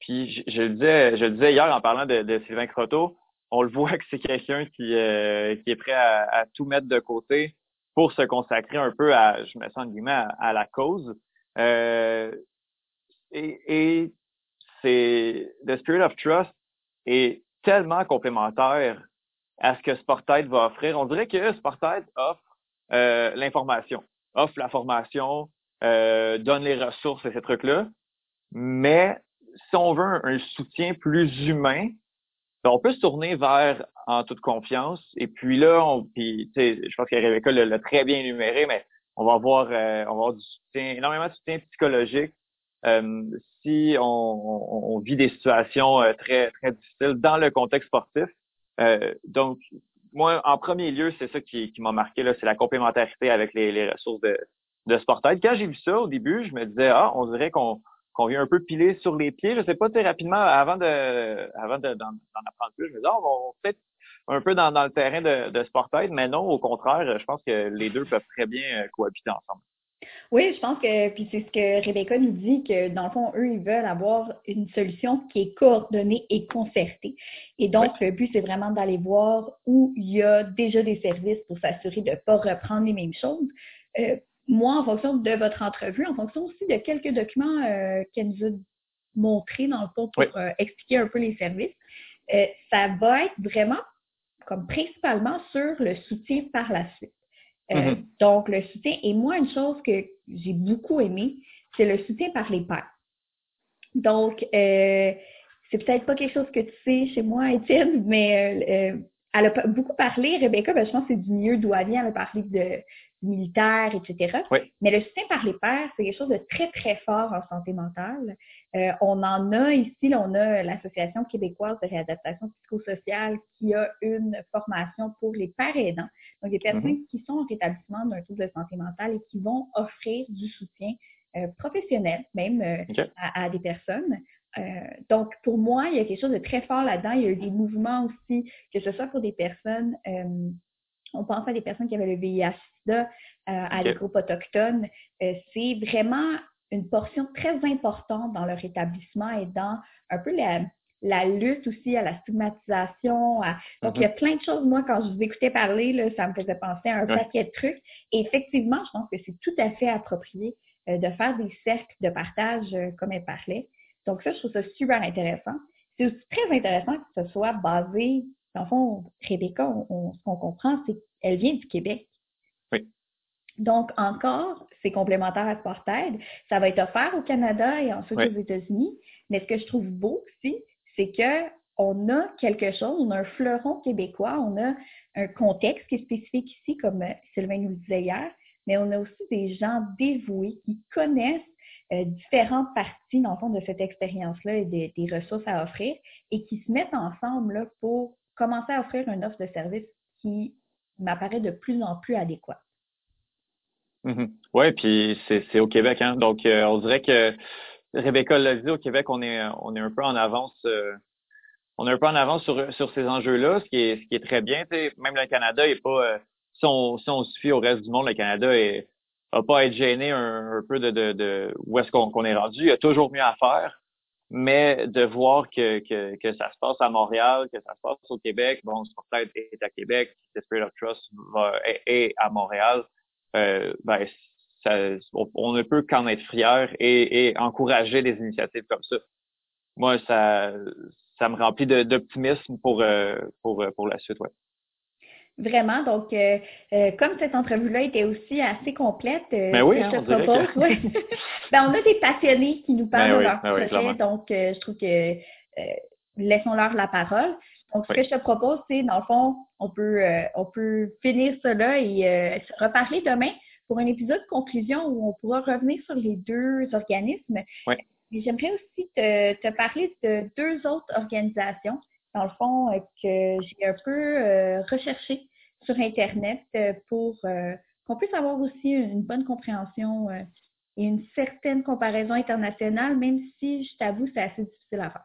Puis je, le disais, je le disais hier en parlant de, Sylvain Croteau, on le voit que c'est quelqu'un qui, euh, qui est prêt à, tout mettre de côté pour se consacrer un peu à, je me sens guillemets, à, la cause. Euh, et, et c'est The Spirit of Trust est tellement complémentaire à ce que Sportite va offrir. On dirait que Sportite offre euh, l'information, offre la formation, euh, donne les ressources et ces trucs-là. Mais si on veut un, soutien plus humain, ben, on peut se tourner vers en toute confiance. Et puis là, on, puis, je pense que Rebecca l'a très bien énuméré, mais on va avoir, euh, on va avoir du soutien, énormément de soutien psychologique. Euh, si on, vit des situations euh, très très difficiles dans le contexte sportif. donc, moi, en premier lieu, c'est ça qui, m'a marqué là, c'est la complémentarité avec les, ressources de, de. Quand j'ai vu ça au début, je me disais ah, on dirait qu'on qu'on vient un peu piler sur les pieds. Je sais pas, très rapidement, avant de avant d'en apprendre plus, je me disais, oh, on va peut-être un peu dans, dans le terrain de, de Sportaid, mais non, au contraire, je pense que les deux peuvent très bien euh, cohabiter ensemble. Oui, je pense que, puis c'est ce que Rebecca nous dit, que dans le fond, eux, ils veulent avoir une solution qui est coordonnée et concertée. Et donc, le but, c'est vraiment d'aller voir où il y a déjà des services pour s'assurer de ne pas reprendre les mêmes choses. Euh, moi, en fonction de votre entrevue, en fonction aussi de quelques documents euh, qu'elle nous a montrés dans le fond pour euh, expliquer un peu les services, ça va être vraiment comme principalement sur le soutien par la suite. Mm-hmm. Donc, le soutien, et moi, une chose que j'ai beaucoup aimé, c'est le soutien par les pairs. Donc, c'est peut-être pas quelque chose que tu sais chez moi, Étienne, mais elle a beaucoup parlé, Rebecca, ben, je pense que c'est du mieux d'où elle vient, elle a parlé de, militaire, etc. Mais le soutien par les pairs, c'est quelque chose de très, très fort en santé mentale. Euh, on en a ici, là, on a l'Association québécoise de réadaptation psychosociale qui a une formation pour les pères aidants. Donc, des personnes mm-hmm. qui sont en rétablissement d'un trouble de santé mentale et qui vont offrir du soutien euh, professionnel, même euh, à, des personnes. donc, pour moi, il y a quelque chose de très fort là-dedans. Il y a eu des mouvements aussi, que ce soit pour des personnes on pense à des personnes qui avaient le VIH-Sida, euh, à des groupes autochtones. Euh, c'est vraiment une portion très importante dans leur établissement et dans un peu la, lutte aussi à la stigmatisation. Donc, il y a mm-hmm. plein de choses. Moi, quand je vous écoutais parler, là, ça me faisait penser à un paquet de trucs. Et effectivement, je pense que c'est tout à fait approprié euh, de faire des cercles de partage comme elle parlait. Donc, ça, je trouve ça super intéressant. C'est aussi très intéressant que ce soit basé dans le fond, Rebecca, ce qu'on comprend, c'est qu'elle vient du Québec. Oui. Donc, encore, c'est complémentaire à Sportaid. Ça va être offert au Canada et ensuite aux États-Unis. Mais ce que je trouve beau aussi, c'est que on a quelque chose, on a un fleuron québécois, on a un contexte qui est spécifique ici, comme euh, Sylvain nous le disait hier, mais on a aussi des gens dévoués qui connaissent euh, différentes parties, dans le fond, de cette expérience-là et des, des, ressources à offrir et qui se mettent ensemble là, pour commencer à offrir une offre de service qui m'apparaît de plus en plus adéquate. Mm-hmm. Oui, puis c'est au Québec, hein. Donc, euh, on dirait que Rebecca l'a dit, au Québec, on est on est un peu en avance. Euh, on est un peu en avance sur, sur ces enjeux-là, ce qui est ce qui est très bien. Même le Canada est pas euh, si on si on suffit au reste du monde, le Canada est va pas être gêné un, peu de, de, de où est-ce qu'on est rendu. Il y a toujours mieux à faire mais de voir que, que, que, ça se passe à Montréal, que ça se passe au Québec, bon, peut-être est à Québec, Spirit of Trust est, à Montréal, ben, ça, on, ne peut qu'en être fier et, et, encourager des initiatives comme ça. Moi, ça, ça me remplit d'optimisme pour, euh, pour, pour la suite, ouais. Vraiment. Donc, euh, euh, comme cette entrevue-là était aussi assez complète, euh, ben oui, je te propose, ben, on a des passionnés qui nous parlent ben de leur ben projet, donc je trouve que laissons-leur la parole. Donc, ce que je te propose, c'est, dans le fond, on peut on peut finir cela et se reparler demain pour un épisode de conclusion où on pourra revenir sur les deux organismes. Oui. J'aimerais aussi te, te parler de deux autres organisations dans le fond, euh, que j'ai un peu euh, recherché sur Internet euh, pour qu'on puisse avoir aussi une bonne compréhension et une certaine comparaison internationale, même si je t'avoue, c'est assez difficile à faire.